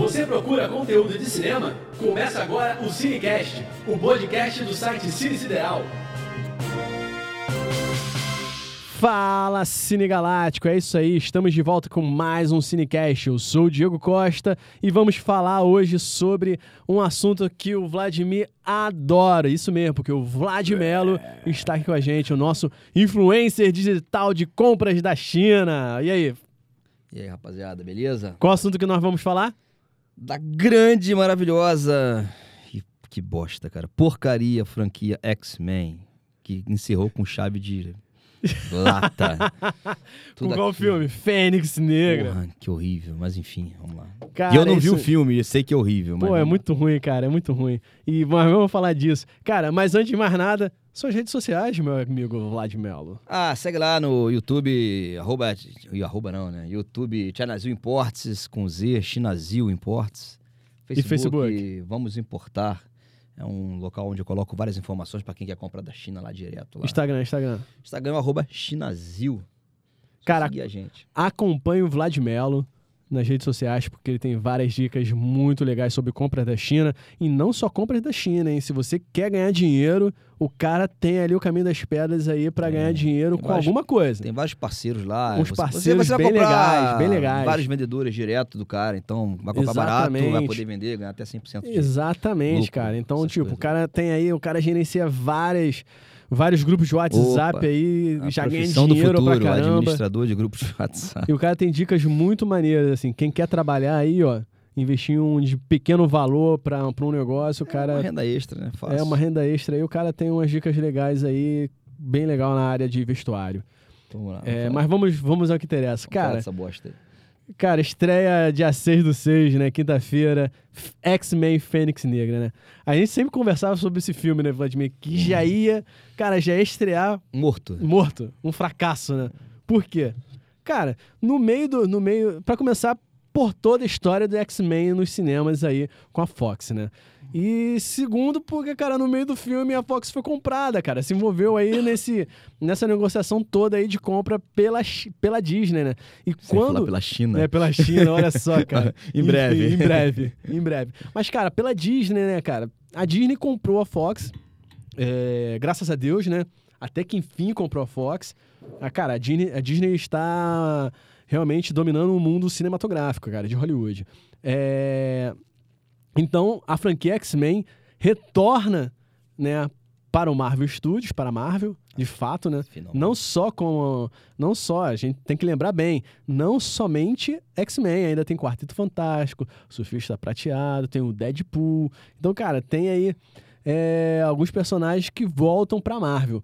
Você procura conteúdo de cinema? Começa agora o Cinecast, o podcast do site Cine Sideral. Fala Cine Galáctico, é isso aí, estamos de volta com mais um Cinecast. Eu sou o Diego Costa e vamos falar hoje sobre um assunto que o Vladimir adora. Isso mesmo, porque o Vladimelo está aqui com a gente, o nosso influencer digital de compras da China. E aí, E aí, rapaziada, beleza? qual assunto que nós vamos falar? Da grande, maravilhosa. e que bosta, cara. Porcaria franquia X-Men. Que encerrou com chave de lata. Tudo qual aqui. filme? Fênix Negra. Porra, que horrível. Mas enfim, vamos lá. Cara, e eu não vi isso- o filme, eu sei que é horrível. Mas Pô, é vamos lá. muito ruim, cara, é muito ruim. E mas vamos falar disso. Cara, mas antes de mais nada, suas redes sociais, meu amigo Vladimelo. Ah, segue lá no YouTube, arroba, e arroba não, né? YouTube Chinazil Imports, com Z, Chinazil Imports. E Facebook? Vamos Importar. É um local onde eu coloco várias informações para quem quer comprar da China lá direto. Lá. Instagram, Instagram. Instagram, arroba Chinazil. Cara, gente. acompanhe o Vladimelo nas redes sociais, porque ele tem várias dicas muito legais sobre compras da China. E não só compras da China, hein? Se você quer ganhar dinheiro, o cara tem ali o caminho das pedras aí pra Tem, ganhar dinheiro com vários- alguma coisa. Tem vários parceiros lá. Uns parceiros você bem legais, bem legais. Vários vendedores direto do cara. Então, vai comprar barato, vai Exatamente. poder vender, ganhar até 100% de Exatamente, lucro, cara. Então, tipo, coisas. o cara tem aí, o cara gerencia várias, vários grupos de WhatsApp Opa, aí, já ganha profissão do dinheiro futuro, pra caramba. administrador de grupos de WhatsApp. E o cara tem dicas muito maneiras, assim. Quem quer trabalhar aí, ó, investir um de pequeno valor pra, pra um negócio, o É cara uma renda extra, né? Fácil. é uma renda extra aí, o cara tem umas dicas legais aí, bem legal na área de vestuário. Vamos lá. É, vamos mas vamos, vamos ao que interessa. falar Cara, dessa bosta aí. Cara, estreia dia 6 do 6, né? Quinta-feira, X-Men Fênix Negra, né? A gente sempre conversava sobre esse filme, né, Vladimir? Que já ia, cara, já ia estrear Morto. morto, um fracasso, né? Por quê? Cara, no meio do. No meio, para começar, por toda a história do X-Men nos cinemas aí com a Fox, né? E segundo, porque, cara, no meio do filme a Fox foi comprada, cara. Se envolveu aí nesse, nessa negociação toda aí de compra pela, pela Disney, né? E Sem falar quando. pela China. É, pela China, olha só, cara. Em breve. Enfim, em breve, em breve. Mas, cara, pela Disney, né, cara? A Disney comprou a Fox, é, graças a Deus, né? Até que enfim comprou a Fox. Ah, cara, a Disney, a Disney está realmente dominando o mundo cinematográfico, cara, de Hollywood. É, Então, a franquia X-Men retorna, né, para o Marvel Studios, para a Marvel, de fato, né? Finalmente. Não só como. Não só, a gente tem que lembrar bem, não somente X-Men, ainda tem Quarteto Fantástico, Surfista Prateado, tem o Deadpool. Então, cara, tem aí é, alguns personagens que voltam pra Marvel.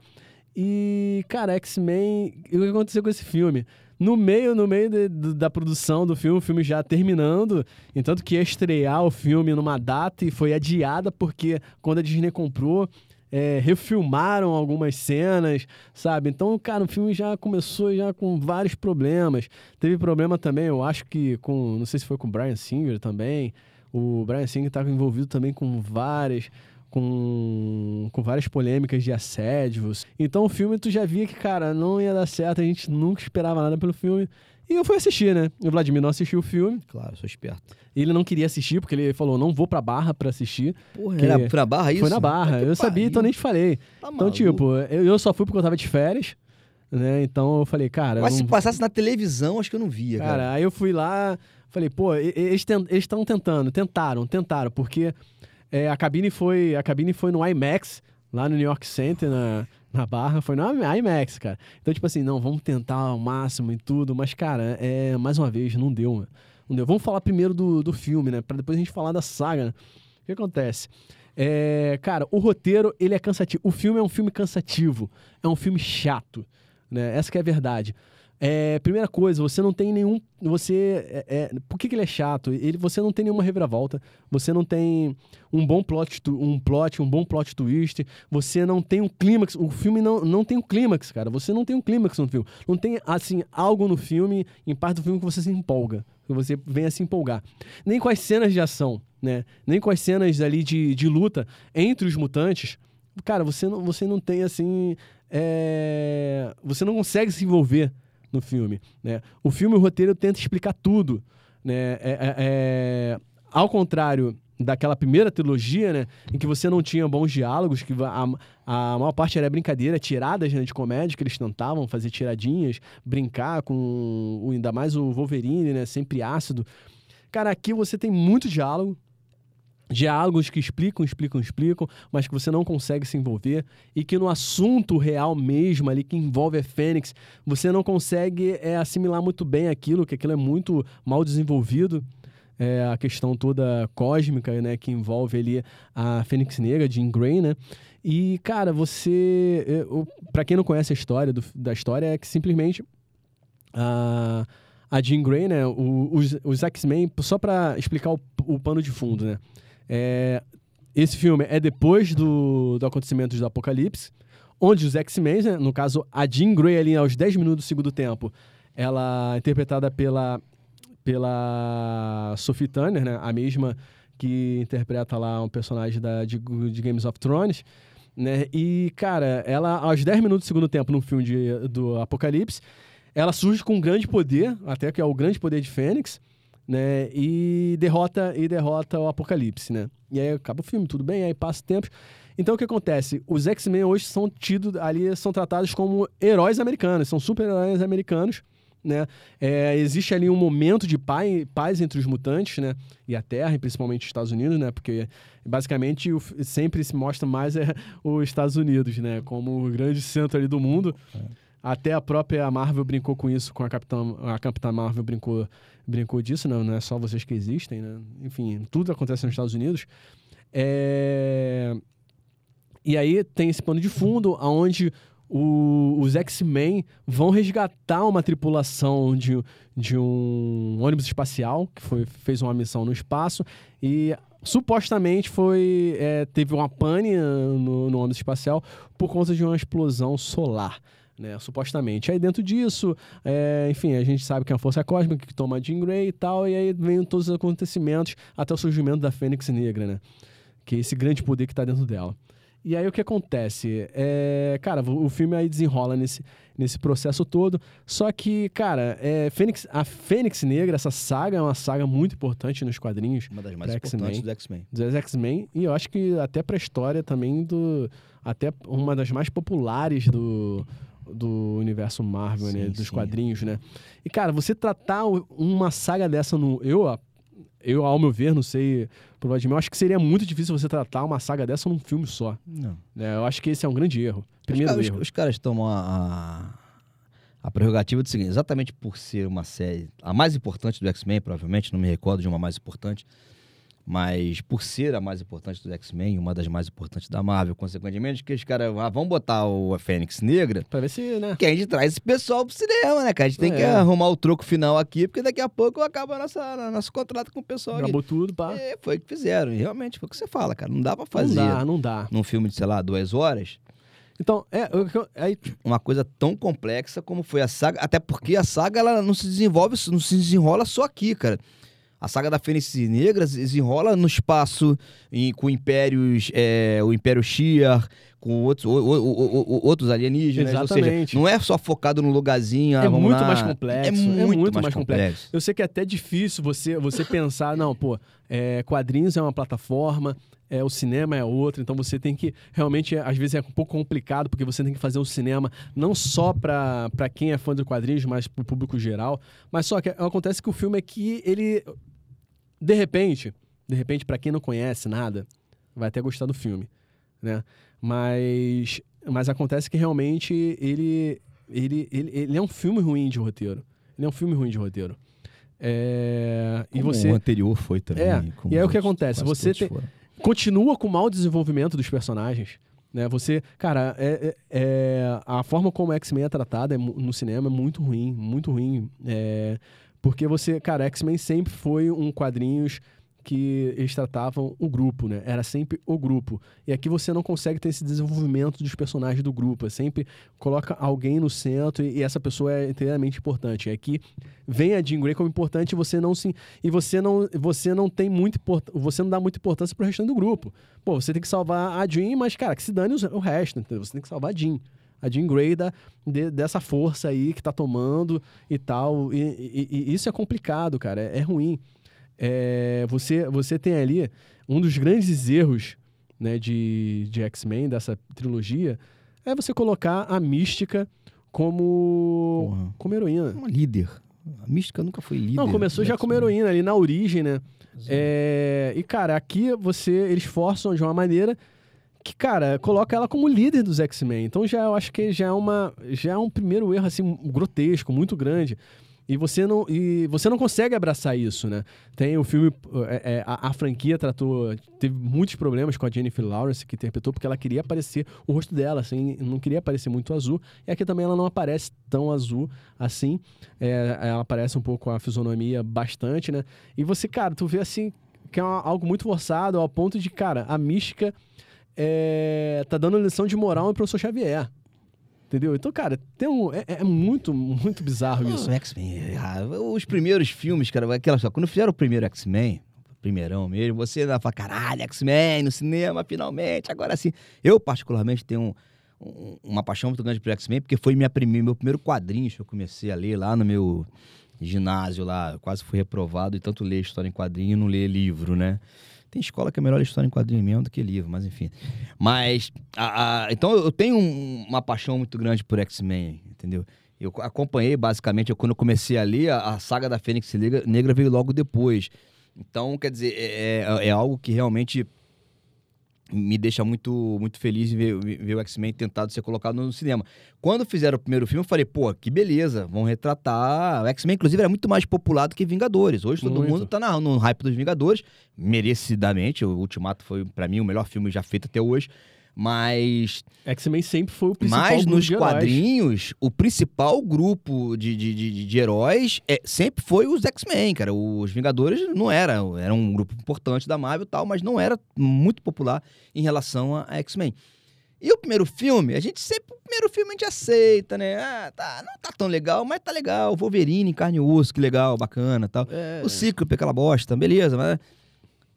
E, cara, X-Men. O que aconteceu com esse filme? No meio, no meio de- do- da produção do filme, o filme já terminando, entanto que ia estrear o filme numa data e foi adiada porque quando a Disney comprou, é, refilmaram algumas cenas, sabe? Então, cara, o filme já começou já com vários problemas. Teve problema também, eu acho que com, não sei se foi com o Brian Singer também. O Brian Singer estava envolvido também com várias com, com várias polêmicas de assédios. Então o filme tu já via que, cara, não ia dar certo, a gente nunca esperava nada pelo filme. E eu fui assistir, né? O Vladimir não assistiu o filme. Claro, sou esperto. Ele não queria assistir, porque ele falou, não vou pra Barra pra assistir. Porra, era, na barra isso? Foi na Barra. Eu sabia, então nem pariu. te falei. Tá Então, tipo, eu, eu só fui porque eu tava de férias, né? Então eu falei, cara. Mas não se passasse na televisão, acho que eu não via, cara. Cara, aí eu fui lá, falei, pô, eles estão tentando, tentaram, tentaram, porque é, a cabine foi a cabine foi no IMAX, lá no New York Center, na, na Barra, foi no IMAX, cara. Então, tipo assim, não, vamos tentar ao máximo e tudo, mas, cara, é, mais uma vez, não deu. Não deu. Vamos falar primeiro do, do filme, né? Pra depois a gente falar da saga, né? O que acontece? É, cara, o roteiro, ele é cansativo. O filme é um filme cansativo. É um filme chato, né? Essa que é a verdade. É, primeira coisa, você não tem nenhum. Você. é- é- por que, que ele é chato? Ele, você não tem nenhuma reviravolta. Você não tem um bom plot, um plot, um bom plot twist. Você não tem um clímax. O filme não, não tem um clímax, cara. Você não tem um clímax no filme. Não tem, assim, algo no filme, em parte do filme, que você se empolga. Que você venha se empolgar. Nem com as cenas de ação, né? Nem com as cenas ali de, de luta entre os mutantes. Cara, você não, você não tem, assim. é, Você não consegue se envolver no filme, né? O filme, o roteiro tenta explicar tudo, né? É, é- é- ao contrário daquela primeira trilogia, né, em que você não tinha bons diálogos, que a, a maior parte era brincadeira, tiradas né, de comédia, que eles tentavam fazer tiradinhas, brincar com ainda mais o Wolverine, né, sempre ácido. Cara, aqui você tem muito diálogo, diálogos que explicam, explicam, explicam, mas que você não consegue se envolver e que no assunto real mesmo ali que envolve a Fênix, você não consegue é, assimilar muito bem aquilo, que aquilo é muito mal desenvolvido. É, a questão toda cósmica, né, que envolve ali a Fênix Negra, de Grey, né? E, cara, você... É, para quem não conhece a história do, da história, é que simplesmente... a a Jean Grey, né? Os, os X-Men, só para explicar o, o, pano de fundo, né? É, esse filme é depois do, do acontecimento do Apocalipse, onde os X-Men, né, no caso a Jean Grey ali aos 10 minutos do segundo tempo, ela é interpretada pela, pela Sophie Turner, né, a mesma que interpreta lá um personagem da, de, de Games of Thrones, né, e, cara, ela aos 10 minutos do segundo tempo no filme de, do Apocalipse, ela surge com um grande poder, até que é o grande poder de Fênix, né? E derrota e derrota o Apocalipse, né? E aí acaba o filme, tudo bem, aí passa o tempo. Então o que acontece? Os X-Men hoje são tidos ali, são tratados como heróis americanos, são super-heróis americanos, né? É, existe ali um momento de pai, paz entre os mutantes, né? E a Terra, e principalmente os Estados Unidos, né? Porque basicamente o, sempre se mostra mais é, os Estados Unidos, né? Como o grande centro ali do mundo. É. Até a própria Marvel brincou com isso, com a Capitã, a Capitã Marvel brincou, brincou disso, não, não é só vocês que existem, né? Enfim, tudo acontece nos Estados Unidos. É... E aí tem esse pano de fundo, onde o, os X-Men vão resgatar uma tripulação de, de um ônibus espacial que foi, fez uma missão no espaço e supostamente foi é, teve uma pane no, no ônibus espacial por conta de uma explosão solar né? Supostamente. Aí dentro disso, é, enfim, a gente sabe que é a força cósmica que toma Jean Grey e tal, e aí vem todos os acontecimentos até o surgimento da Fênix Negra, né? Que é esse grande poder que está dentro dela. E aí o que acontece? É, cara, o filme aí desenrola nesse, nesse processo todo. Só que, cara, é, Fênix, a Fênix Negra, essa saga é uma saga muito importante nos quadrinhos. Uma das mais importantes do X-Men. Dos X-Men. E eu acho que até pra história também do. Até uma das mais populares do, do universo Marvel, né, sim, né? Dos sim. quadrinhos, né? E, cara, você tratar uma saga dessa no. Eu, eu, ao meu ver, não sei, provavelmente, eu acho que seria muito difícil você tratar uma saga dessa num filme só. Não. É, eu acho que esse é um grande erro. Primeiro os, erro. Os, os caras tomam a, a, prerrogativa do seguinte: exatamente por ser uma série, a mais importante do X-Men, provavelmente, não me recordo de uma mais importante mas por ser a mais importante do X-Men, uma das mais importantes da Marvel, consequentemente, que os caras ah, vão botar o a Fênix Negra. Pra ver se, né? Que a gente traz esse pessoal pro cinema, né, cara? A gente tem é. que arrumar o troco final aqui, porque daqui a pouco acaba nossa, nosso contrato com o pessoal. Acabou aqui. tudo, pá. É, foi o que fizeram. E realmente foi o que você fala, cara. Não dá pra fazer. Não dá, não dá. Num filme de, sei lá, duas horas. Então, é, é, uma coisa tão complexa como foi a saga, até porque a saga ela não se desenvolve, não se desenrola só aqui, cara. A saga da Fênix Negra desenrola no espaço em, com impérios, é, o Império Shi'ar, com outros, o, o, o, outros alienígenas. Exatamente. Seja, não é só focado no lugarzinho. Ah, é muito mais complexo. É muito, é muito mais, mais complexo. complexo. Eu sei que é até difícil você, você pensar, não, pô, é, quadrinhos é uma plataforma, é, o cinema é outra, então você tem que realmente às vezes é um pouco complicado porque você tem que fazer um cinema não só para quem é fã de quadrinhos, mas para o público geral. Mas só que acontece que o filme aqui ele de repente, de repente para quem não conhece nada, vai até gostar do filme, né? Mas mas acontece que realmente ele ele, ele, ele é um filme ruim de roteiro. Ele é um filme ruim de roteiro. É, e você o anterior foi também. É, e aí o que acontece? Você te, continua com o mau desenvolvimento dos personagens. Né? Você, cara, é, é, é a forma como X-Men é tratada é, no cinema é muito ruim, muito ruim. É, porque você, cara, X-Men sempre foi um quadrinhos que eles tratavam o grupo, né? Era sempre o grupo. E aqui você não consegue ter esse desenvolvimento dos personagens do grupo. É sempre coloca alguém no centro e, e essa pessoa é inteiramente importante. E aqui vem a Jean Grey como importante você não se e você não você não tem muito você não dá muita importância pro restante do grupo. Pô, você tem que salvar a Jean, mas cara, que se dane o resto, entendeu? Você tem que salvar a Jean a Jean Grey da, de, dessa força aí que tá tomando e tal. E, e, e isso é complicado, cara. É, é ruim. É, você, você tem ali um dos grandes erros né, de, de X-Men, dessa trilogia, é você colocar a mística como, Porra. como heroína. Uma líder. A mística nunca foi líder. Não, começou já como heroína ali na origem, né? É, e, cara, aqui você eles forçam de uma maneira que, cara, coloca ela como líder dos X-Men. Então já eu acho que já é uma já é um primeiro erro assim grotesco, muito grande. E você não e você não consegue abraçar isso, né? Tem o filme é, é, a, a franquia tratou teve muitos problemas com a Jennifer Lawrence que interpretou porque ela queria aparecer o rosto dela, assim, não queria aparecer muito azul. E aqui também ela não aparece tão azul assim. É, ela aparece um pouco a fisionomia bastante, né? E você, cara, tu vê assim que é algo muito forçado ao ponto de, cara, a mística é, tá dando lição de moral ao professor Xavier. Entendeu? Então, cara, tem um, é, é muito, muito bizarro isso. O X-Men. ah, Os primeiros filmes, cara, aquela só. Quando fizeram o primeiro X-Men, primeirão mesmo, você fala, caralho, X-Men no cinema, finalmente, agora sim. Eu, particularmente, tenho um- um- uma paixão muito grande por X-Men, porque foi minha prime- meu primeiro quadrinho que eu comecei a ler lá no meu ginásio lá. Eu quase fui reprovado e tanto ler história em quadrinho e não ler livro, né? Tem escola que é melhor história em quadrinho mesmo do que livro, mas enfim. Mas, a- a- então eu tenho um- uma paixão muito grande por X-Men, entendeu? Eu co- acompanhei, basicamente, eu, quando eu comecei a ler, a, a saga da Fênix Negra, Negra veio logo depois. Então, quer dizer, é, é- é algo que realmente me deixa muito, muito feliz em ver, ver o X-Men tentado ser colocado no cinema. Quando fizeram o primeiro filme, eu falei, pô, que beleza, vão retratar. O X-Men, inclusive, era muito mais popular do que Vingadores. Hoje todo Muito. mundo tá na- no hype dos Vingadores, merecidamente. O Ultimato foi, pra mim, o melhor filme já feito até hoje. Mas X-Men sempre foi o principal mas grupo nos quadrinhos, o principal grupo de, de, de, de heróis é, sempre foi os X-Men, cara. Os Vingadores não era, era um grupo importante da Marvel e tal, mas não era muito popular em relação a, a X-Men. E o primeiro filme, a gente sempre, o primeiro filme a gente aceita, né? Ah, tá, não tá tão legal, mas tá legal. Wolverine, carne e osso, que legal, bacana tal. É, O Cíclope, aquela bosta, beleza, mas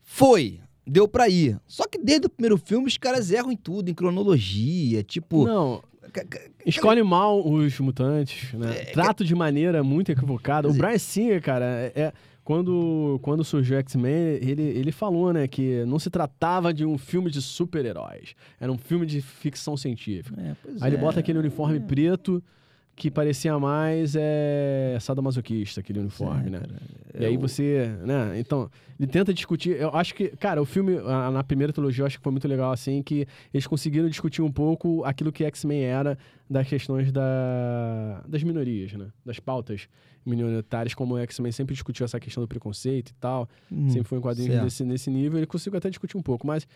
foi, deu pra ir. Só que desde o primeiro filme os caras erram em tudo, em cronologia, tipo... Não, escolhe mal os mutantes, né? É, Trato de maneira muito equivocada. O Brian Singer, cara, é, é- quando, quando surgiu o X-Men, ele, ele falou, né, que não se tratava de um filme de super-heróis. Era um filme de ficção científica. É, Aí ele é. bota aquele uniforme preto que parecia mais é, sadomasoquista, aquele uniforme, né? cara, E aí eu- você, né? Então, ele tenta discutir. Eu acho que, cara, o filme, a- na primeira trilogia, eu acho que foi muito legal, assim, que eles conseguiram discutir um pouco aquilo que X-Men era das questões da, das minorias, né? Das pautas minoritárias, como o X-Men sempre discutiu essa questão do preconceito e tal. Hum, sempre foi um quadrinho desse, nesse nível. Ele conseguiu até discutir um pouco, mas.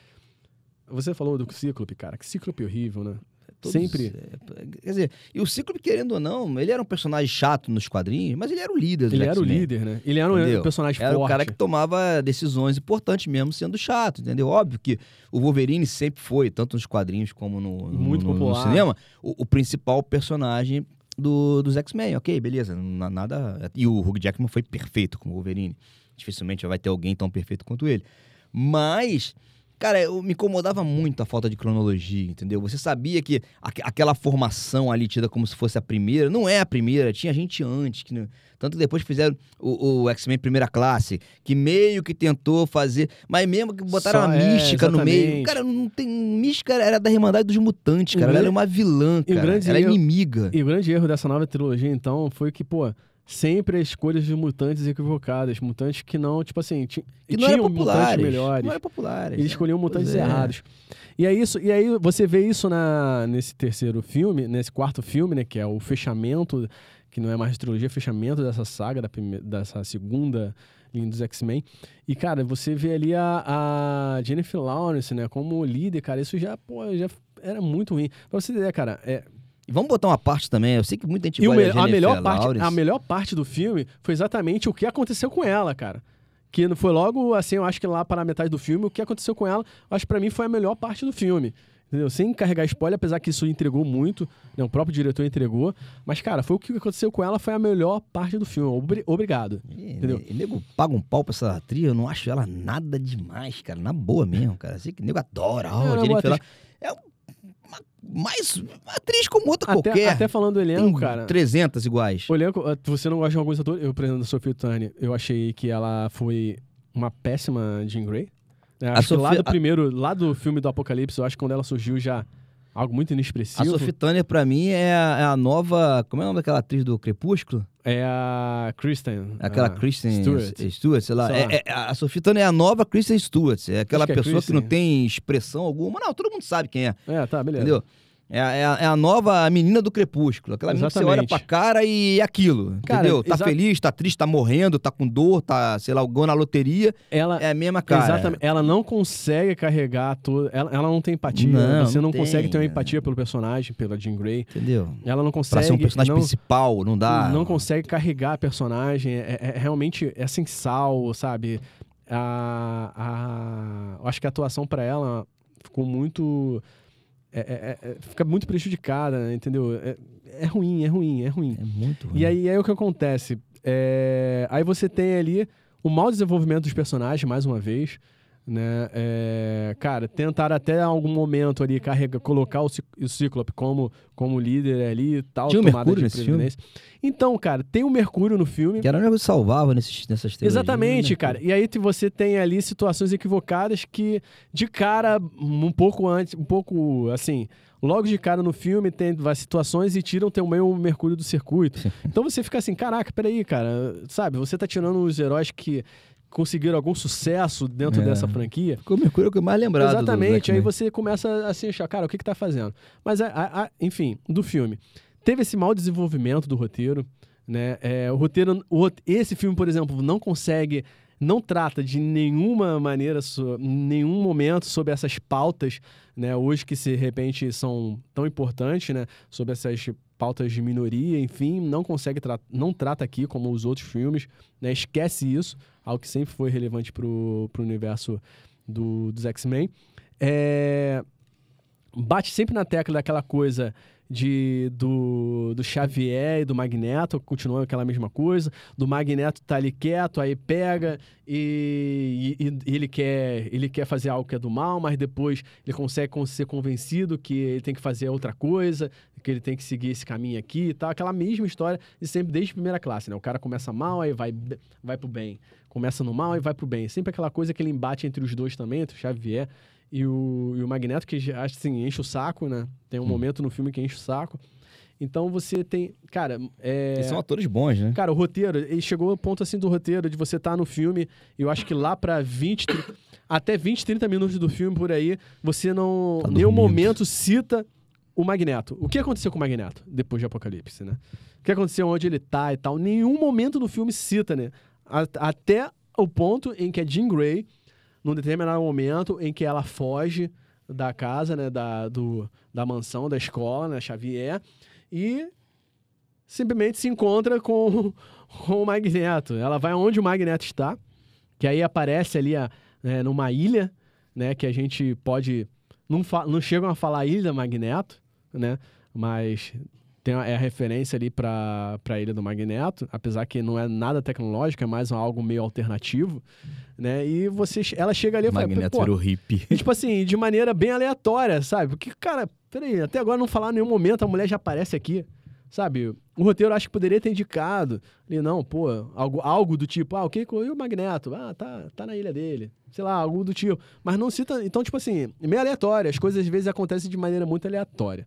Você falou do Cíclope, cara. Que Cíclope horrível, né? Todos- sempre. é, quer dizer, e o Cíclope, querendo ou não, ele era um personagem chato nos quadrinhos, mas ele era o líder do Ele era o líder, né? Ele era um Entendeu? personagem Era forte. o cara que tomava decisões importantes mesmo sendo chato, entendeu? Óbvio que o Wolverine sempre foi, tanto nos quadrinhos como no, no- Muito no- no cinema, o, o principal personagem do- dos X-Men. Ok, beleza, na- nada... E o Hugh Jackman foi perfeito como Wolverine. Dificilmente vai ter alguém tão perfeito quanto ele. Mas... Cara, eu, me incomodava muito a falta de cronologia, entendeu? Você sabia que aque- aquela formação ali tida como se fosse a primeira, não é a primeira, tinha gente antes. Que não- tanto que depois fizeram o, o X-Men Primeira Classe, que meio que tentou fazer, mas mesmo que botaram Só- a é, mística no meio. Cara, não tem. Mística era da Irmandade dos Mutantes, Um cara. Ela grande- era uma vilã, um cara. Ela é erro- inimiga. E o grande erro dessa nova trilogia, então, foi que, pô, sempre as escolhas de mutantes equivocadas. Mutantes que não, tipo assim, Que não eram tinham mutantes melhores. Não eram populares. Eles escolhiam mutantes é. errados. E é isso, e aí você vê isso na, nesse terceiro filme, nesse quarto filme, né? Que é o fechamento, que não é mais trilogia, é fechamento dessa saga, da prime- dessa segunda linha dos X-Men. E, cara, você vê ali a, a Jennifer Lawrence, né, como líder, cara, isso já, pô, já era muito ruim. Pra você entender, cara, é, vamos botar uma parte também. Eu sei que muita gente e gosta me- a, Jennifer melhor parte, Lawrence. a melhor parte do filme foi exatamente o que aconteceu com ela, cara. Que foi logo, assim, eu acho que lá para a metade do filme, o que aconteceu com ela, acho que pra mim foi a melhor parte do filme. Entendeu? Sem carregar spoiler, apesar que isso entregou muito, né? o próprio diretor entregou. Mas, cara, foi o que aconteceu com ela, foi a melhor parte do filme. Obri- obrigado. E, Entendeu? E nego paga um pau pra essa atriz, eu não acho ela nada demais, cara. Na boa mesmo, cara. Sei que nego adora. É, ela é Jennifer Lawrence. É mais atriz como outra Até, qualquer. até falando do elenco, Tem cara. 300 iguais. O elenco, eh, você não gosta de alguns atores, eu, por exemplo, da Sophie Turner, eu achei que ela foi uma péssima Jean Grey. É, A acho que lá Sophia- do primeiro, lá do filme do Apocalipse, eu acho que quando ela surgiu já algo muito A inexpressivo. Sophie Turner, pra mim, é a, é a nova. Como é o nome daquela atriz do Crepúsculo? É a Kristen. Aquela a Kristen Stewart. Stewart, sei lá. Sei É- lá. é- a Sophie Turner é a nova Kristen Stewart. É aquela que é pessoa que Kristen. não tem expressão alguma. Não, todo mundo sabe quem é. É, tá, beleza. Entendeu? É, a- é a, é a nova menina do Crepúsculo. Aquela menina que você olha pra cara e é aquilo. Cara, entendeu? Tá feliz, tá triste, tá morrendo, tá com dor, tá, sei lá, ganhou na loteria. Ela, É a mesma cara. Exatamente. Ela não consegue carregar tudo. Ela, ela não tem empatia. Não, Você não, não consegue tem, ter uma empatia pelo personagem, pela Jean Grey. Entendeu? Ela não Pra consegue. ser um personagem não, principal, não dá. não consegue carregar a personagem. É, é- é realmente é sem sal, sabe? A, a, acho que a atuação pra ela ficou muito. É- é- é- fica muito prejudicada, entendeu? É, é ruim, é ruim, é ruim. É muito ruim. E aí, aí o que acontece? É, aí você tem ali o mau desenvolvimento dos personagens, mais uma vez. Né? É, cara, tentaram até algum momento ali carregar, colocar o, o Cíclope como, como líder ali e tal. Tinha o Mercúrio de nesse filme? Então, cara, tem o Mercúrio no filme. Que era o que salvava nesses, nessas três. Exatamente, cara. E aí você tem ali situações equivocadas que, de cara, um pouco antes, um pouco assim, logo de cara no filme tem vai, situações e tiram também o Mercúrio do circuito. Então você fica assim, caraca, peraí, cara, sabe? Você tá tirando os heróis que conseguiram algum sucesso dentro É. dessa franquia. Ficou o Mercúrio que eu mais lembrado. do Exatamente, aí você começa assim, achar, cara, o que que tá fazendo? Mas, a- a- a- enfim, do filme. Teve esse mau desenvolvimento do roteiro, né? É, o roteiro, o esse filme, por exemplo, não consegue, não trata de nenhuma maneira, nenhum momento sobre essas pautas, né? Hoje que, se de repente, são tão importantes, né? Sobre essas pautas de minoria, enfim, não consegue, tra não trata aqui como os outros filmes, né? Esquece isso, algo que sempre foi relevante pro, pro universo do, dos X-Men. É, bate sempre na tecla daquela coisa de do, do Xavier e do Magneto, continua aquela mesma coisa. Do Magneto tá ali quieto, aí pega e, e- e ele, quer, ele quer fazer algo que é do mal, mas depois ele consegue con- ser convencido que ele tem que fazer outra coisa, que ele tem que seguir esse caminho aqui e tal. Aquela mesma história de sempre desde primeira classe, né? O cara começa mal, aí vai, vai pro bem. Começa no mal e vai pro bem. Sempre aquela coisa, aquele embate entre os dois também, entre o Xavier e o, e o Magneto, que já, assim, enche o saco, né? Tem um momento no filme que enche o saco. Então você tem. Cara, é. Eles são atores bons, né? Cara, o roteiro, ele chegou ao ponto assim do roteiro, de você estar no filme, eu acho que lá pra 20, tri- até 20, 30 minutos do filme por aí, você não. Tá nenhum momento cita o Magneto. O que aconteceu com o Magneto depois de Apocalipse, né? O que aconteceu onde ele tá e tal. Nenhum momento do filme cita, né? A- até o ponto em que a Jean Grey, num determinado momento em que ela foge da casa, né? Da, do, da mansão, da escola, né? Xavier, e simplesmente se encontra com, com o Magneto. Ela vai onde o Magneto está, que aí aparece ali a, né, numa ilha, né, que a gente pode não, não chegam a falar Ilha Magneto, né, mas tem a, é a referência ali para a Ilha do Magneto, apesar que não é nada tecnológico, é mais um algo meio alternativo, né? E você, ela chega ali e fala, Magneto pô, virou hippie. e, tipo assim, de maneira bem aleatória, sabe? Porque, cara, peraí, até agora não falar em nenhum momento, a mulher já aparece aqui, sabe? O roteiro acho que poderia ter indicado. Ali, não, pô, algo, algo do tipo, ah, o que e o Magneto? Ah, tá, tá na ilha dele. Sei lá, algo do tipo. Mas não cita. Então, tipo assim, meio aleatório. As coisas às vezes acontecem de maneira muito aleatória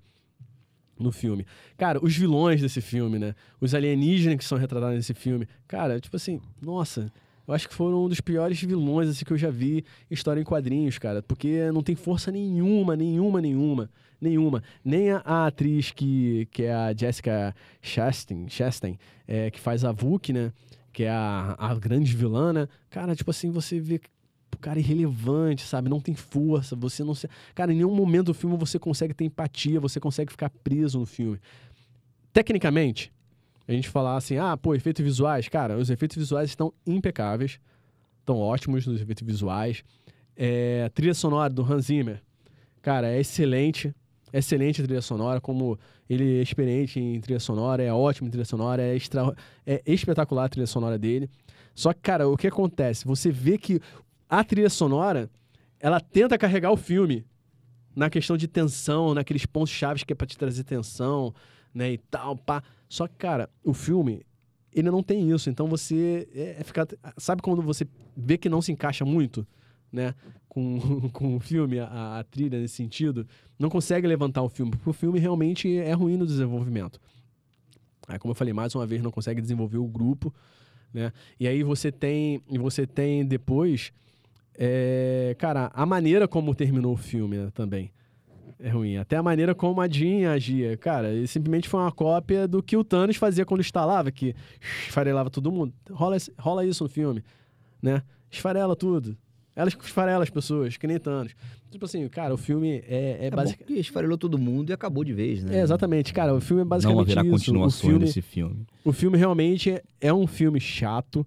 no filme. Cara, os vilões desse filme, né? Os alienígenas que são retratados nesse filme. Cara, tipo assim, nossa, eu acho que foram um dos piores vilões assim, que eu já vi história em quadrinhos, cara. Porque não tem força nenhuma, nenhuma, nenhuma. Nenhuma. Nem a, a atriz que, que é a Jessica Chastain, Chastain é, que faz a Vuk, né? Que é a, a grande vilã, né? Cara, tipo assim, você vê o cara irrelevante, sabe? Não tem força, você não se... Cara, em nenhum momento do filme você consegue ter empatia, você consegue ficar preso no filme. Tecnicamente, a gente falar assim, ah, pô, efeitos visuais, cara, os efeitos visuais estão impecáveis, estão ótimos nos efeitos visuais. É, trilha sonora do Hans Zimmer, cara, é excelente, excelente trilha sonora, como ele é experiente em trilha sonora, é ótimo em trilha sonora, é, extra, é espetacular a trilha sonora dele. Só que, cara, o que acontece? Você vê que a trilha sonora, ela tenta carregar o filme na questão de tensão, naqueles pontos chaves que é pra te trazer tensão, né, e tal, pá. Só que, cara, o filme, ele não tem isso. Então você é, é ficar, sabe quando você vê que não se encaixa muito, né, com, com o filme, a, a trilha nesse sentido, não consegue levantar o filme, porque o filme realmente é ruim no desenvolvimento. Aí, como eu falei, mais uma vez, não consegue desenvolver o grupo, né? E aí você tem, você tem depois, é, cara, a maneira como terminou o filme né, também é ruim. Até a maneira como a Jean agia. Cara, ele simplesmente foi uma cópia do que o Thanos fazia quando instalava, que esfarelava todo mundo. Rola, rola isso no filme, né? Esfarela tudo. Ela esfarela as pessoas, que nem Thanos. Tipo assim, cara, o filme é, é, É basicamente... esfarelou todo mundo e acabou de vez, né? É, exatamente, cara. O filme é Não basicamente haverá isso. continuações o filme, desse filme. o filme realmente é um filme chato.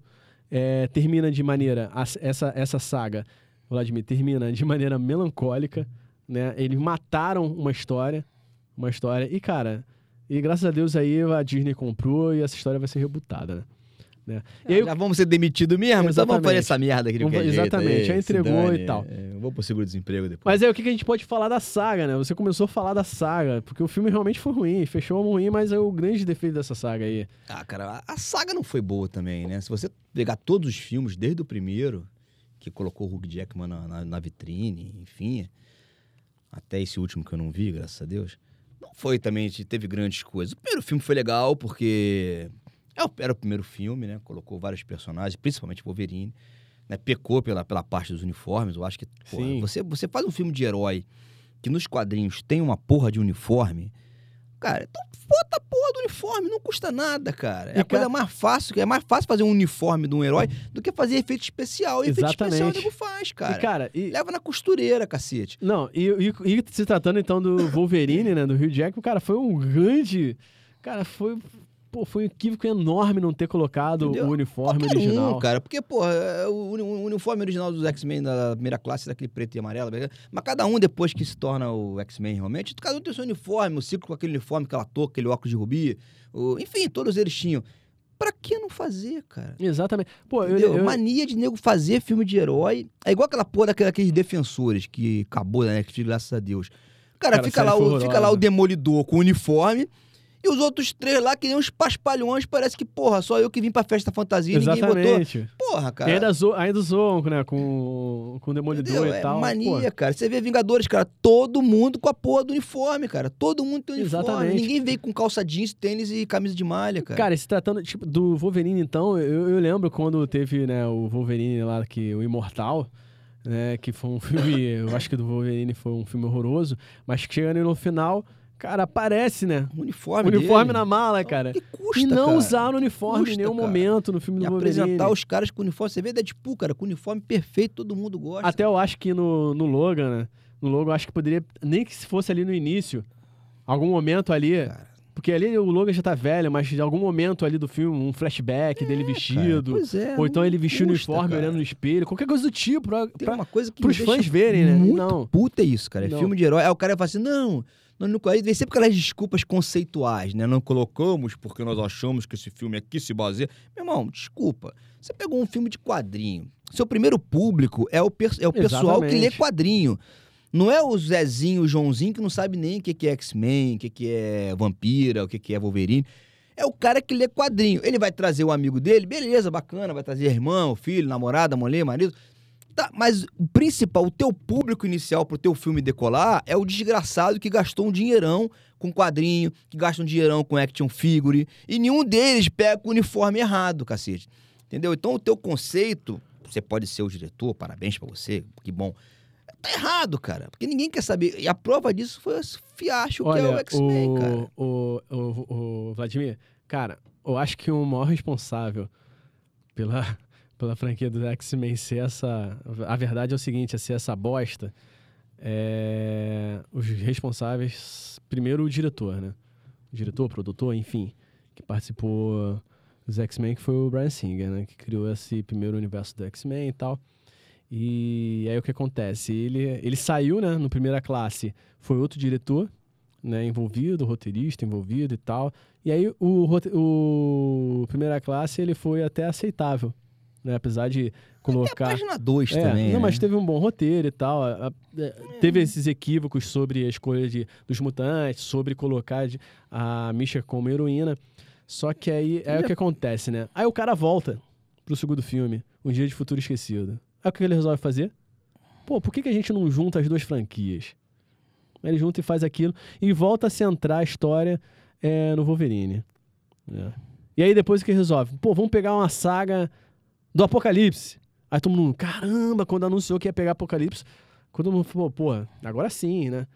É, termina de maneira. Essa, essa saga, Vladimir, termina de maneira melancólica. Né? Eles mataram uma história. Uma história. E, cara, e graças a Deus aí a Disney comprou e essa história vai ser rebutada, né? Né? E aí, Já vamos ser demitidos mesmo, então vamos fazer Exatamente. essa merda aqui Vamos- jeito exatamente, aí, já entregou dane, e tal. é, eu vou pro seguro-desemprego depois. Mas aí o que que a gente pode falar da saga, né? Você começou a falar da saga, porque o filme realmente foi ruim, fechou ruim, mas é o grande defeito dessa saga aí. Ah, cara, a, a saga não foi boa também, né? Se você pegar todos os filmes, desde o primeiro, que colocou o Hugh Jackman na, na- na vitrine, enfim, até esse último que eu não vi, graças a Deus, não foi também, teve grandes coisas. O primeiro filme foi legal, porque é era o primeiro filme, né? Colocou vários personagens, principalmente Wolverine, né? Pecou pela, pela parte dos uniformes, eu acho que, porra, você, você faz um filme de herói que nos quadrinhos tem uma porra de uniforme, cara, então bota a porra do uniforme, não custa nada, cara. É E a coisa mais fácil, é mais fácil fazer um uniforme de um herói do que fazer efeito especial. E efeito especial o Exatamente. nego faz, cara. E, cara, e, Leva na costureira, cacete. Não, e, e- se tratando então do Wolverine, né, do Rio Jackman, cara, foi um grande. Cara, foi. Pô, foi um equívoco enorme não ter colocado Entendeu? o uniforme Qualquer original. Um, cara, porque, pô, o, uni- o uniforme original dos X-Men da primeira classe daquele preto e amarelo, mas cada um depois que se torna o X-Men realmente, cada um tem o seu uniforme, o ciclo com aquele uniforme, aquela touca, aquele óculos de rubi, o- enfim, todos eles tinham. Pra que não fazer, cara? Exatamente. Pô, eu, eu- Mania de nego fazer filme de herói. É igual aquela porra daquele- daqueles defensores que acabou da Netflix, graças a Deus. Cara, Cara, fica, lá o, fica lá o Demolidor com o uniforme. E os outros três lá, que nem uns paspalhões, parece que, porra, só eu que vim pra festa fantasia e ninguém botou. Exatamente. Porra, E cara. ainda, zo, ainda zoam, né, com, com o Demolidor Entendeu? e É tal. mania, cara. Você vê Vingadores, cara, todo mundo com a porra do uniforme, cara. Todo mundo tem uniforme. Exatamente. Ninguém veio com calça jeans, tênis e camisa de malha, cara. cara, se tratando tipo, do Wolverine, então, eu, eu lembro quando teve né, o Wolverine lá, que, o Imortal, né, que foi um filme, eu acho que do Wolverine foi um filme horroroso, mas que chegando no final, cara, aparece, né? O uniforme O uniforme dele. na mala, cara. Que custa, e não cara. usaram o uniforme Custa, em nenhum cara. momento no filme E do Wolverine. apresentar os caras com uniforme. Você vê Deadpool, cara, com uniforme perfeito, todo mundo gosta. Até eu acho que no, no Logan, né? No Logan, eu acho que poderia, nem que se fosse ali no início, algum momento ali. Cara. Porque ali o Logan já tá velho, mas de algum momento ali do filme, um flashback dele vestido. Pois é, Ou então ele vestindo o uniforme cara. olhando no espelho, qualquer coisa do tipo. Pra, Tem pra- uma coisa que pros fãs verem, né? Muito Não. puta isso, cara. É Não. filme de herói. Aí o cara fala assim: não. Não, não, aí vem sempre aquelas desculpas conceituais, né? Não colocamos porque nós achamos que esse filme aqui se baseia. Meu irmão, desculpa. Você pegou um filme de quadrinho. Seu primeiro público é o, é o pessoal que lê quadrinho. Não é o Zezinho, o Joãozinho que não sabe nem o que que é X-Men, o que que é Vampira, o que que é Wolverine. É o cara que lê quadrinho. Ele vai trazer o amigo dele, beleza, bacana, vai trazer irmão, filho, namorada, mulher, marido. Tá, mas o principal, o teu público inicial pro teu filme decolar é o desgraçado que gastou um dinheirão com quadrinho, que gasta um dinheirão com action figure, e nenhum deles pega o uniforme errado, cacete. Entendeu? Então o teu conceito, você pode ser o diretor, parabéns pra você, que bom. Tá errado, cara, porque ninguém quer saber. E a prova disso foi esse fiasco que é o Olha, X-Men, cara. o, o, o, o Vladimir, cara, eu acho que o maior responsável pela, pela franquia do X-Men ser essa. A verdade é o seguinte: é ser essa bosta. É, os responsáveis. Primeiro, o diretor, né? O diretor, produtor, enfim, que participou dos X-Men, que foi o Brian Singer, né? Que criou esse primeiro universo do X-Men e tal. E aí o que acontece? Ele, ele saiu, né, no primeira classe, foi outro diretor, né, envolvido, roteirista envolvido e tal. E aí o, o primeira classe ele foi até aceitável, né, apesar de Até a colocar página 2 é, também. não, né? mas teve um bom roteiro e tal. a- a- é, Teve esses equívocos sobre a escolha de, dos mutantes, sobre colocar de- a Misha como heroína. Só que aí é o que acontece, né? Aí o cara volta pro segundo filme, Um Dia de Futuro Esquecido. Aí o que ele resolve fazer? Pô, por que, que a gente não junta as duas franquias? Ele junta e faz aquilo e volta a centrar a história é, no Wolverine. É. E aí depois o que resolve? Pô, vamos pegar uma saga do Apocalipse. Aí todo mundo, caramba, quando anunciou que ia pegar Apocalipse, todo mundo falou, pô, agora sim, né?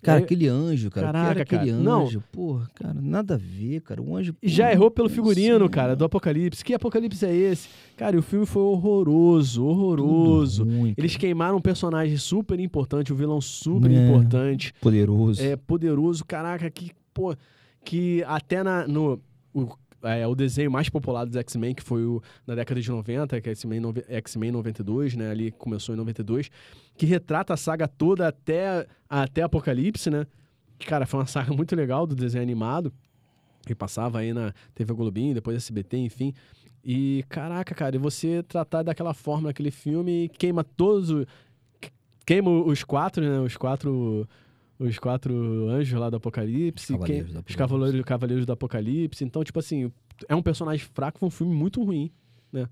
Cara, Aí- aquele anjo, cara. Caraca, era aquele cara, não. anjo? Porra, cara, nada a ver, cara. O anjo. Já errou pelo figurino, assim, cara, do Apocalipse. Que Apocalipse é esse? Cara, e o filme foi horroroso, horroroso. Ruim, Eles cara. queimaram um personagem super importante, um vilão super É. importante, Poderoso. é poderoso, caraca, que, pô, que até na, no o, é, o desenho mais popular dos X-Men, que foi o, na década de 90, que é X-Men nove- X-Men 92, né, ali começou em 92, que retrata a saga toda até, até Apocalipse, né, que, cara, foi uma saga muito legal do desenho animado, que passava aí na TV Globinho, depois SBT, enfim. E, caraca, cara, e você tratar daquela forma naquele filme, queima todos os... Queima os quatro, né, os quatro... Os quatro anjos lá do Apocalipse. Os Cavaleiros quem- do Os Apocalipse. Cavaleiros, Cavaleiros do Apocalipse. Então, tipo assim, é um personagem fraco, foi um filme muito ruim.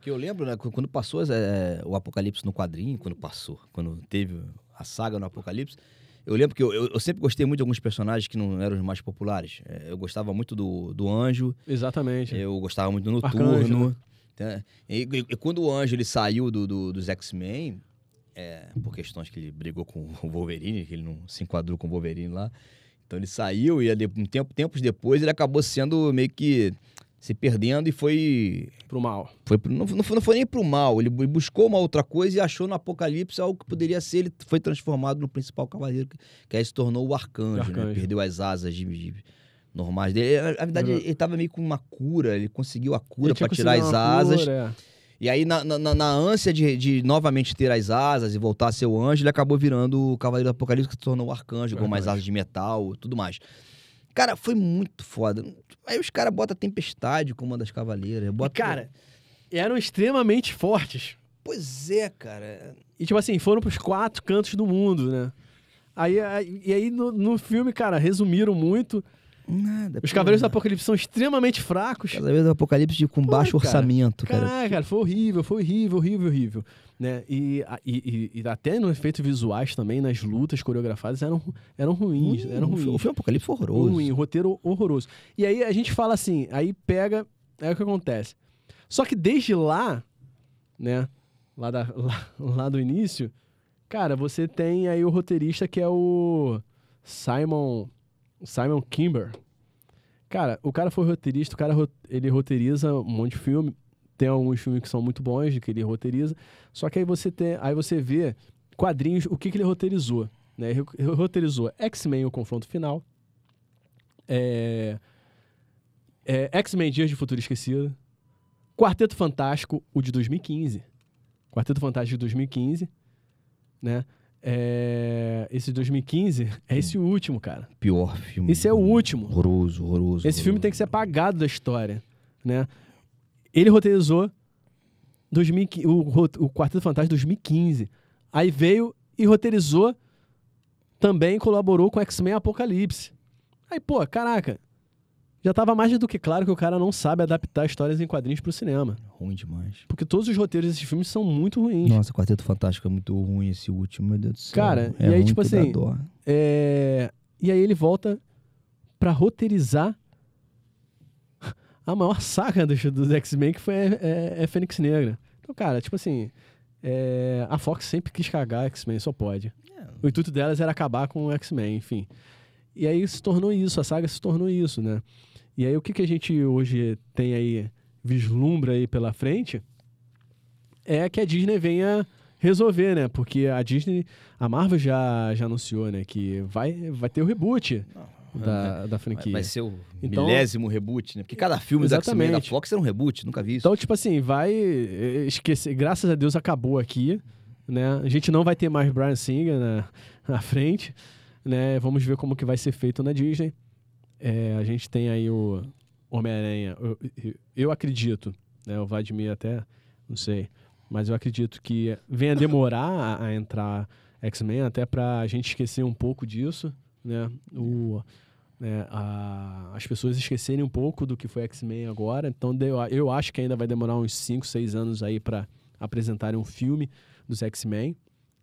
Que eu lembro, né, qu- quando passou é, o Apocalipse no quadrinho, quando passou, quando teve a saga no Apocalipse, eu lembro que eu, eu- eu sempre gostei muito de alguns personagens que não eram os mais populares. É, eu gostava muito do, do Anjo, Exatamente. eu gostava muito do Arcanjo, Noturno. né? E, e- e quando o Anjo ele saiu do, do- dos X-Men, é, por questões que ele brigou com o Wolverine, que ele não se enquadrou com o Wolverine lá, então ele saiu e um tempo, tempos depois ele acabou sendo meio que se perdendo e foi Pro mal. foi pro- não, não foi, não foi nem pro mal, ele bu- buscou uma outra coisa e achou no Apocalipse algo que poderia ser, ele foi transformado no principal cavaleiro, que, que aí se tornou o Arcanjo, Arcanjo. né? Perdeu as asas de, de- normais dele. Na verdade, Uhum. ele, ele tava meio com uma cura, ele conseguiu a cura pra tirar as asas. cura, é. E aí, na, na, na- ânsia de, de novamente ter as asas e voltar a ser o anjo, ele acabou virando o Cavaleiro do Apocalipse, que se tornou o arcanjo, com mais asas de metal e tudo mais. Cara, foi muito foda. Aí os caras botam Tempestade como uma das cavaleiras. E, Bota... cara, eram extremamente fortes. Pois é, cara. E, tipo assim, foram pros quatro cantos do mundo, né? Aí, aí- e aí, no, no filme, cara, resumiram muito. Nada. Os. Cavaleiros do Apocalipse são extremamente fracos. Cavaleiro do Apocalipse de- com Pô, baixo cara. orçamento, cara. Caraca, cara, foi horrível, foi horrível, horrível, horrível. Né? E, e, e- e até nos efeitos visuais também, nas lutas coreografadas, eram, eram ruins. Hum, eram ruins. O filme Apocalipse horroroso. Ruim, roteiro horroroso. E aí a gente fala assim, aí pega, é o que acontece. Só que desde lá, né, lá, da, lá, lá do início, cara, você tem aí o roteirista que é o Simon, Simon Kimber. Cara, o cara foi roteirista, o cara ele roteiriza um monte de filme, tem alguns filmes que são muito bons que ele roteiriza, só que aí você tem, aí você vê quadrinhos, o que que ele roteirizou, né? Ele ro- roteirizou X-Men o confronto final, é, é, X-Men Dias de Futuro Esquecido, Quarteto Fantástico, o de 2015. Quarteto Fantástico de 2015, né? É, esse de 2015 é esse último, cara. Pior filme. Esse é o último. Horroroso, horroroso. Esse filme tem que ser apagado da história, né? Ele roteirizou 2015, o, o Quarteto Fantástico 2015. Aí veio e roteirizou também colaborou com X-Men Apocalipse. Aí, pô, caraca. Já tava mais do que claro que o cara não sabe adaptar histórias em quadrinhos pro cinema. Ruim demais. Porque todos os roteiros desses filmes são muito ruins. Nossa, Quarteto Fantástico é muito ruim esse último, meu Deus do céu. Cara, é e aí, tipo assim. É, E aí ele volta pra roteirizar a maior saga dos, dos X-Men, que foi é, é Fênix Negra. Então, cara, tipo assim, é, a Fox sempre quis cagar X-Men, só pode. É. O intuito delas era acabar com o X-Men, enfim. E aí se tornou isso, a saga se tornou isso, né? E aí o que, que a gente hoje tem aí, vislumbra aí pela frente, é que a Disney venha resolver, né? Porque a Disney, a Marvel já, já anunciou, né? Que vai, vai ter o reboot da, da Vai, franquia. vai ser o Então- milésimo reboot, né? Porque cada filme X-Men da Exatamente. Fox era um reboot, nunca vi isso. Então, tipo assim, vai eh, esquecer. Graças a Deus acabou aqui, né? A gente não vai ter mais Brian Singer na, na frente, né? Vamos ver como que vai ser feito na Disney. É, a gente tem aí o Homem-Aranha. Eu, eu- eu acredito, né? O Vladimir até, não sei, mas eu acredito que venha demorar a, a entrar X-Men até pra gente esquecer um pouco disso, né? O, né, a- as pessoas esquecerem um pouco do que foi X-Men agora. Então deu- eu acho que ainda vai demorar uns 5, 6 anos aí para apresentarem um filme dos X-Men,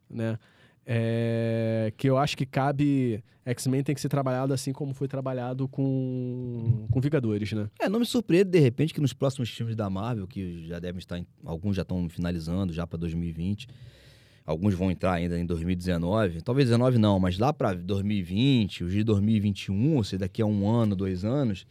né? É, que eu acho que cabe. X-Men tem que ser trabalhado assim como foi trabalhado com, com Vingadores, né? É, não me surpreende, de repente, que nos próximos filmes da Marvel, que já devem estar. em- alguns já estão finalizando já para 2020. Alguns vão entrar ainda em 2019. Talvez 19 não, mas lá para 2020, os de 2021, ou seja, daqui a um ano, dois anos.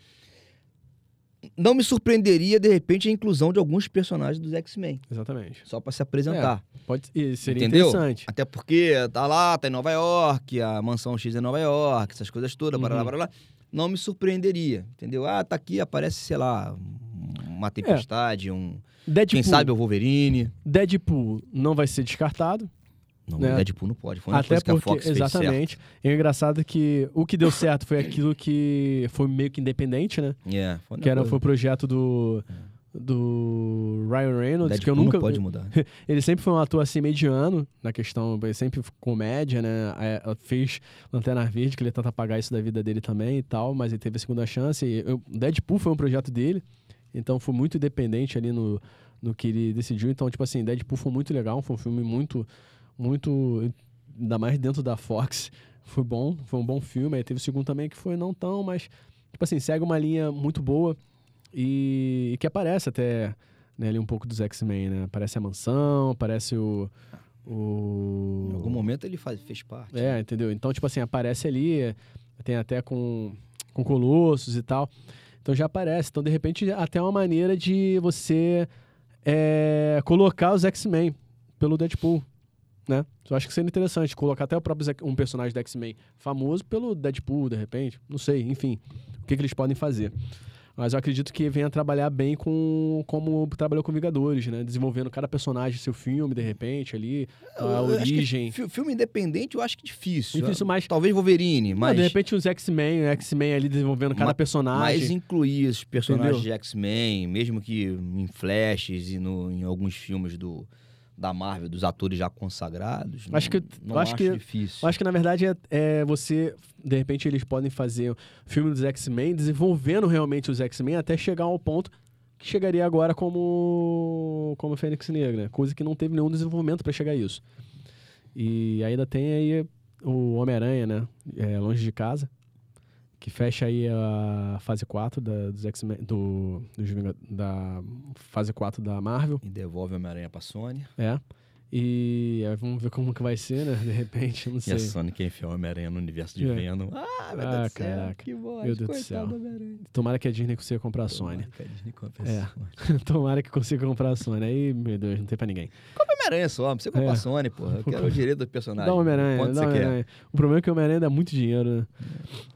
Não me surpreenderia, de repente, a inclusão de alguns personagens dos X-Men. Exatamente. Só para se apresentar. Pode, e seria Entendeu? interessante. Até porque tá lá, tá em Nova York, a mansão X é Nova York, essas coisas todas, Uhum. barará, barará. Não me surpreenderia, entendeu? Ah, tá aqui, aparece, sei lá, uma tempestade, um. Deadpool, Quem sabe o Wolverine. Deadpool não vai ser descartado. Não, Né? o Deadpool não pode. Foi uma Até porque, Fox exatamente. E o engraçado é que o que deu certo foi aquilo que foi meio que independente, né? É, foi Que era, coisa. foi o projeto do, do Ryan Reynolds, que eu Deadpool nunca. não pode mudar. Ele sempre foi um ator assim mediano na questão, ele sempre comédia, né? Fez Lanterna Verde, que ele tenta apagar isso da vida dele também e tal, mas ele teve a segunda chance. E eu- Deadpool foi um projeto dele, então foi muito independente ali no, no que ele decidiu. Então, tipo assim, Deadpool foi muito legal, foi um filme muito, muito, ainda mais dentro da Fox. Foi bom, foi um bom filme. Aí teve o segundo também que foi não tão, mas, tipo assim, segue uma linha muito boa e, e que aparece até né, ali um pouco dos X-Men, né? Aparece a mansão, aparece o. o... Em algum momento ele faz, fez parte. É, entendeu? Então, tipo assim, aparece ali, é, tem até com, com Colossos e tal. Então já aparece. Então, de repente, até uma maneira de você é, colocar os X-Men pelo Deadpool, né? Eu acho que seria interessante colocar até o próprio um personagem do X-Men famoso pelo Deadpool, de repente. Não sei, enfim. O que, que eles podem fazer. Mas eu acredito que venha trabalhar bem com como trabalhou com Vingadores, né? Desenvolvendo cada personagem seu filme, de repente, ali, Eu- a origem. fi- Filme independente eu acho que difícil. Difícil, mas Talvez Wolverine, Não, mas. de repente os X-Men, o X-Men ali desenvolvendo cada Ma- personagem. Mas incluir os personagens Entendeu? de X-Men, mesmo que em flashes e no, em alguns filmes do, da Marvel, dos atores já consagrados, Acho não, que- não acho que- difícil. Acho que na verdade é, é você, de repente eles podem fazer filme dos X-Men, desenvolvendo realmente os X-Men até chegar ao ponto que chegaria agora como como Fênix Negra, coisa que não teve nenhum desenvolvimento para chegar a isso. E ainda tem aí o Homem-Aranha, né? É, longe de casa, que fecha aí a fase 4 da, dos X-Men, do, Vinga- da fase 4 da Marvel. E devolve Homem-Aranha pra Sony. É. E aí vamos ver como que vai ser, né? De repente, não E sei. a Sony quer enfiar o Homem-Aranha no universo de É. Venom. Ah, meu Ah, Deus do céu, caraca. que bosta, Meu Deus do coitado céu. do Homem-Aranha. Tomara que a Disney consiga comprar a Sony. Tomara que a Disney compre É. a Sony. Tomara que consiga comprar a Sony. Aí, meu Deus, não tem pra ninguém. Compra Homem-Aranha só, não precisa comprar É. a Sony, porra. Eu quero o direito do personagem. Dá um Homem-Aranha, Quanto dá? Homem-Aranha. O problema é que o Homem-Aranha dá muito dinheiro, né?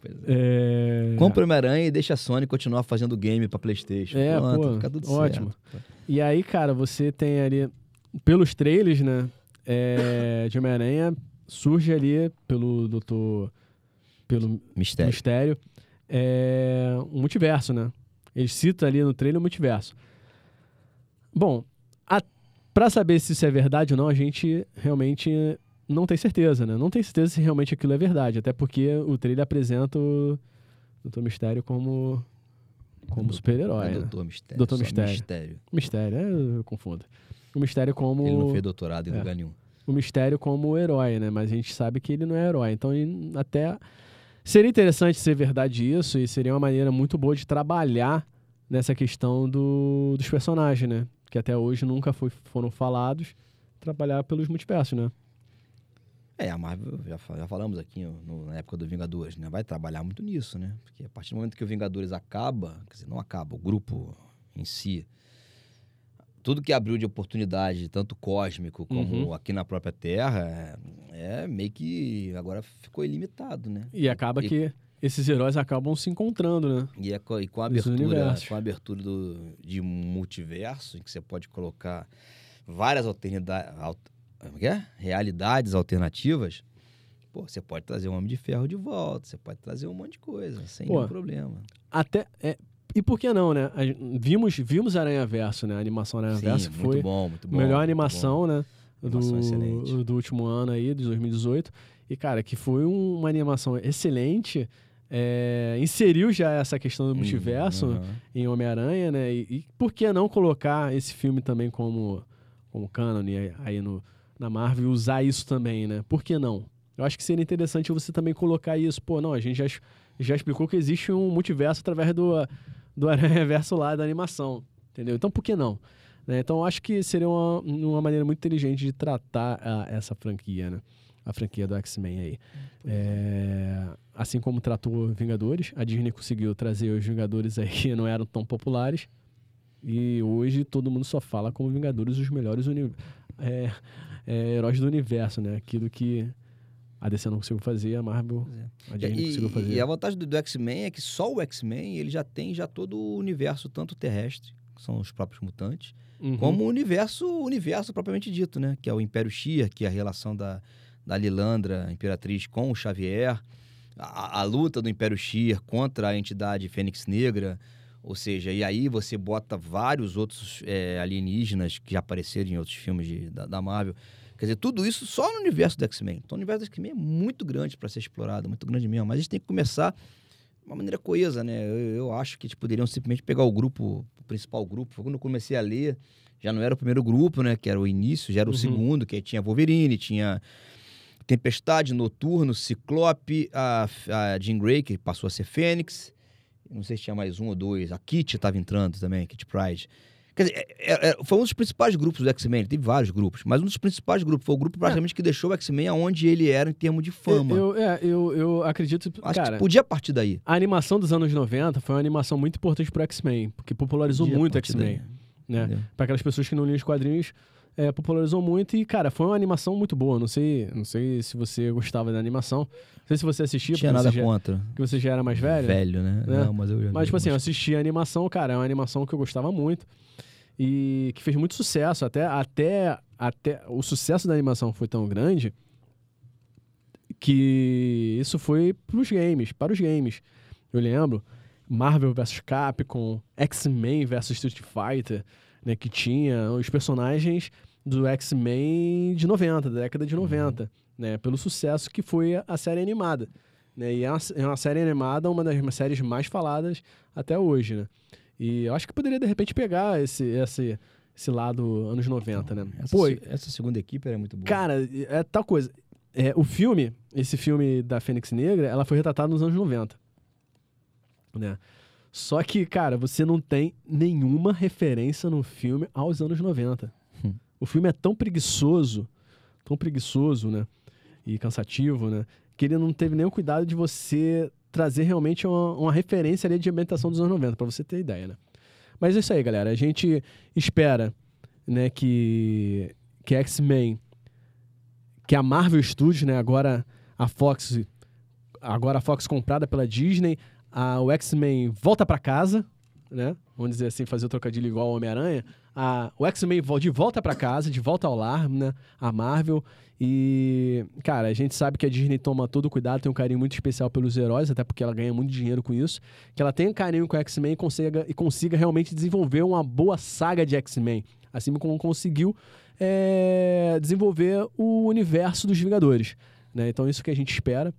Pois é. É... Compra o Homem-Aranha e deixa a Sony continuar fazendo game pra Playstation. É, Pronto, pô, fica tudo ótimo. certo. E aí, cara, você tem ali, pelos trailers, né? É, de Homem-Aranha, surge ali pelo Doutor. Pelo Mistério. mistério, é um multiverso, né? Ele cita ali no trailer o multiverso. Bom, a, pra saber se isso é verdade ou não, a gente realmente não tem certeza, né? Não tem certeza se realmente aquilo é verdade, até porque o trailer apresenta o Doutor Mistério como, como super-herói, É né? Doutor Mistério. Doutor Mistério. Mistério. Mistério, é, eu confundo. O Mistério como... Ele não fez doutorado em É. lugar nenhum. o mistério como herói, né? Mas a gente sabe que ele não é herói. Então, até seria interessante ser verdade isso e seria uma maneira muito boa de trabalhar nessa questão do, dos personagens, né? Que até hoje nunca foi- foram falados. Trabalhar pelos multiversos, né? É, a Marvel, já, já falamos aqui no- na época do Vingadores, né? Vai trabalhar muito nisso, né? Porque a partir do momento que o Vingadores acaba, quer dizer, não acaba, o grupo em si, tudo que abriu de oportunidade, tanto cósmico como Uhum. aqui na própria Terra, é, é meio que agora ficou ilimitado, né? E acaba E- que esses heróis acabam se encontrando, né? E, é e com a abertura, com a abertura do, de um multiverso, em que você pode colocar várias alternida- al- como que é? realidades alternativas, pô, você pode trazer o Homem de Ferro de volta, você pode trazer um monte de coisa, sem Pô, nenhum problema. Até. é, e por que não, né? Vimos, vimos Aranha Verso, né? A animação Aranha Verso muito foi bom, muito bom. melhor muito animação, né? Animação excelente. Do, do último ano aí, de 2018. E, cara, que foi um- uma animação excelente, é, inseriu já essa questão do multiverso Uhum. em Homem-Aranha, né? E, e por que não colocar esse filme também como, como canon aí- no, na Marvel e usar isso também, né? Por que não? Eu acho que seria interessante você também colocar isso. Pô, não, a gente já, já explicou que existe um multiverso através do, do Aranha Verso lá da animação, entendeu? Então por que não? Né? Então eu acho que seria uma, uma maneira muito inteligente de tratar a- essa franquia, né? A franquia do X-Men aí. É, assim como tratou Vingadores, a Disney conseguiu trazer os Vingadores aí que não eram tão populares. E hoje todo mundo só fala como Vingadores os melhores é, é, heróis do universo, né? Aquilo que a DC não conseguiu fazer, a Marvel, a Disney E, conseguiu fazer. e a vantagem do, do X-Men é que só o X-Men ele já tem já todo o universo, tanto terrestre, que são os próprios mutantes, Uhum. como o universo, o universo propriamente dito, né? Que é o Império Shir, que é a relação da, da Lilandra, Imperatriz, com o Xavier, a, a luta do Império Shir contra a entidade Fênix Negra, ou seja, e aí você bota vários outros é, alienígenas que já apareceram em outros filmes de- da, da Marvel. Quer dizer, tudo isso só no universo do X-Men. Então o universo do X-Men é muito grande para ser explorado, muito grande mesmo. Mas a gente tem que começar de uma maneira coesa, né? Eu, eu acho que eles poderiam simplesmente pegar o grupo, o principal grupo. Foi Quando eu comecei a ler, já não era o primeiro grupo, né? Que era o início, já era o Uhum. segundo, que aí tinha Wolverine, tinha Tempestade, Noturno, Ciclope, a, a Jean Grey, que passou a ser Fênix. Não sei se tinha mais um ou dois. A Kit estava entrando também, Kit Pride. Quer dizer, é- é- é- foi um dos principais grupos do X-Men. Teve vários grupos, mas um dos principais grupos foi o grupo praticamente que deixou o X-Men aonde ele era em termos de fama. Eu, eu, é, eu, eu acredito, Acho cara, que podia partir daí. a animação dos anos 90 foi uma animação muito importante pro X-Men, porque popularizou Podia muito o X-Men, né? Para aquelas pessoas que não liam os quadrinhos, é, popularizou muito e, cara, foi uma animação muito boa. Não sei, não sei se você gostava da animação. Não sei se você assistia, tinha nada já, contra. que você já era mais velho. Velho, né? né? Não, mas eu já Mas, tipo assim, eu assisti a animação, cara, é uma animação que eu gostava muito e que fez muito sucesso. Até, até, até o sucesso da animação foi tão grande que isso foi pros games, para os games. Eu lembro Marvel vs Capcom, X-Men vs Street Fighter, né, que tinha os personagens do X-Men de 90, da década de 90, né, pelo sucesso que foi a- a série animada. Né, e é uma, é uma série animada, uma das séries mais faladas até hoje, né? E eu acho que poderia, de repente, pegar esse, esse, esse lado anos 90, né? Essa, Pô, essa segunda equipe era muito boa. Cara, é tal coisa. É, o filme, esse filme da Fênix Negra, ela foi retratada nos anos 90. Né? Só que, cara, você não tem nenhuma referência no filme aos anos 90. Hum. O filme é tão preguiçoso, tão preguiçoso, né? E cansativo, né? Que ele não teve nenhum cuidado de você trazer realmente uma, uma referência ali de ambientação dos anos 90, pra você ter ideia, né? Mas é isso aí, galera. A gente espera, né, que, que X-Men, que a Marvel Studios, né, agora a Fox, agora a Fox comprada pela Disney, a, o X-Men volta pra casa, né? Vamos dizer assim, fazer o trocadilho igual ao Homem-Aranha. A- O X-Men de volta pra casa, de volta ao lar, né? A Marvel. E, cara, a gente sabe que a Disney toma todo o cuidado, tem um carinho muito especial pelos heróis, até porque ela ganha muito dinheiro com isso. Que ela tenha carinho com o X-Men e consiga, e consiga realmente desenvolver uma boa saga de X-Men. Assim como conseguiu é, desenvolver o universo dos Vingadores. Né? Então, isso que a gente espera.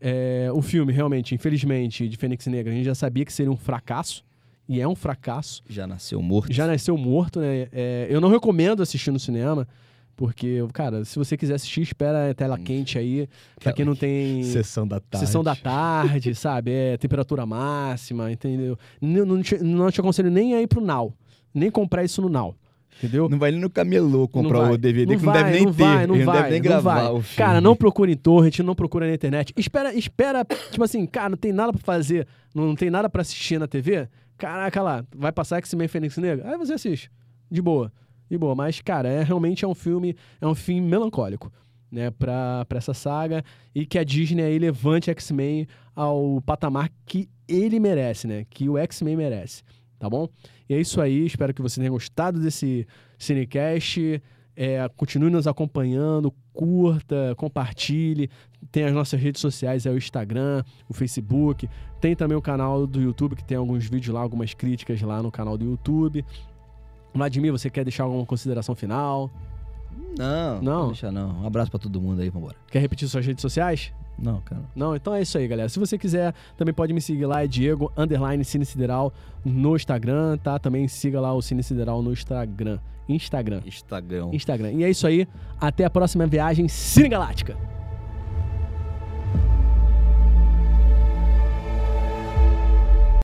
É, o filme, realmente, infelizmente, de Fênix Negra, a gente já sabia que seria um fracasso. E é um fracasso. Já nasceu morto. Já nasceu morto, né? É, eu não recomendo assistir no cinema. Porque, cara, se você quiser assistir, espera a tela quente aí. Pra quem não tem Sessão da tarde. sessão da tarde, sabe? É temperatura máxima, entendeu? Não, não, te, não te aconselho nem a ir pro Now. Nem comprar isso no Now. Entendeu? Não vai nem no camelô comprar Não o DVD, que não vai, deve nem não ter. Vai, não vai, deve nem não gravar vai. o filme. Cara, não procura em torrent, não procura na internet. Espera, espera, tipo assim, cara, não tem nada pra fazer, não, não tem nada pra assistir na TV. Caraca lá, vai passar X-Men Fênix Negra? Aí você assiste. De boa. De boa. Mas, cara, é, realmente é um filme, é um fim melancólico, né, pra, pra essa saga. E que a Disney aí levante X-Men ao patamar que ele merece, né? Que o X-Men merece. Tá bom? E é isso aí. Espero que você tenha gostado desse Cinecast. É, continue nos acompanhando, curta, compartilhe. Tem as nossas redes sociais, é o Instagram, o Facebook. Tem também o canal do YouTube, que tem alguns vídeos lá, algumas críticas lá no canal do YouTube. Vladimir, você quer deixar alguma consideração final? Não, Não? deixa não. Um abraço pra todo mundo aí, vambora. Quer repetir suas redes sociais? Não, cara. Não, então é isso aí, galera. Se você quiser, também pode me seguir lá, é Diego Underline Cine Sideral no Instagram, tá? Também siga lá o Cine Sideral no Instagram. Instagram. Instagram. Instagram. E é isso aí. Até a próxima viagem Cine Galáctica.